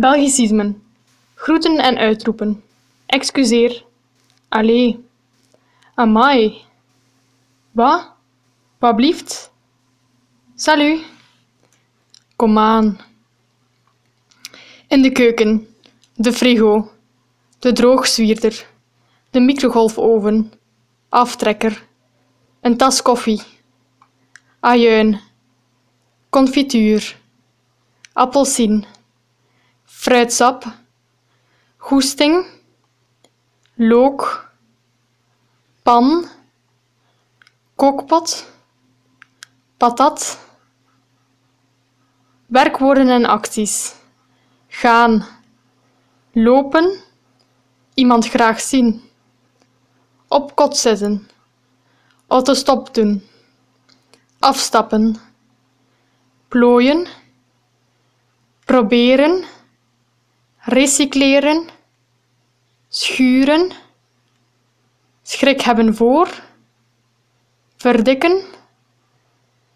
Belgicismen. Groeten en uitroepen. Excuseer. Allee. Amai. Wat? Wat? Salut. Kom aan. In de keuken. De frigo. De droogzwierder. De microgolfoven. Aftrekker. Een tas koffie. Ajuin. Confituur. Appelsien. Fruitsap. Goesting. Look. Pan. Kookpot. Patat. Werkwoorden en acties. Gaan. Lopen. Iemand graag zien. Op kot zetten. Autostop doen. Afstappen. Plooien. Proberen. Recycleren. Schuren. Schrik hebben voor. Verdikken.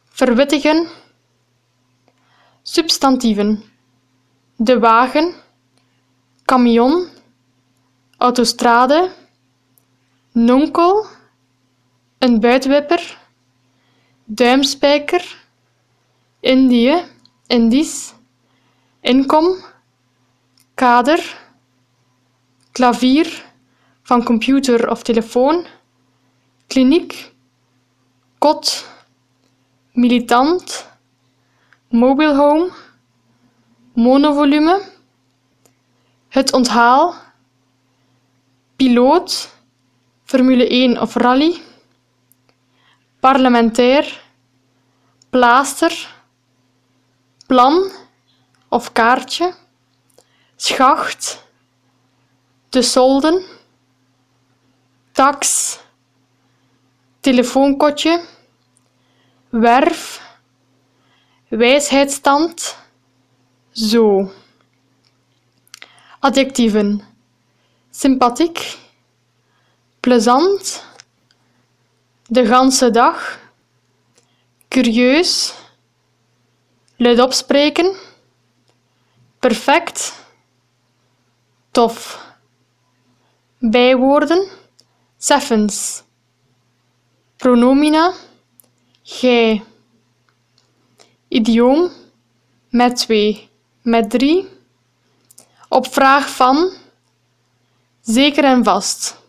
Verwittigen. Substantieven. De wagen. Camion. Autostrade. Nonkel. Een buitwipper. Duimspijker. Indië. Indisch. Inkom. Kader. Klavier van computer of telefoon. Kliniek. Kot. Militant. Mobile home. Monovolume. Het onthaal. Piloot. Formule 1 of rally. Parlementair. Plaaster. Plan of kaartje. Schacht. De solden. Tax. Telefoonkotje. Werf. Wijsheidsstand. Zo. Adjectieven. Sympathiek. Plezant. De ganse dag. Curieus. Luidop spreken. Perfect. Tof. Bijwoorden. Seffens. Pronomina. Gij. Idioom. Met twee. Met drie. Op vraag van. Zeker en vast.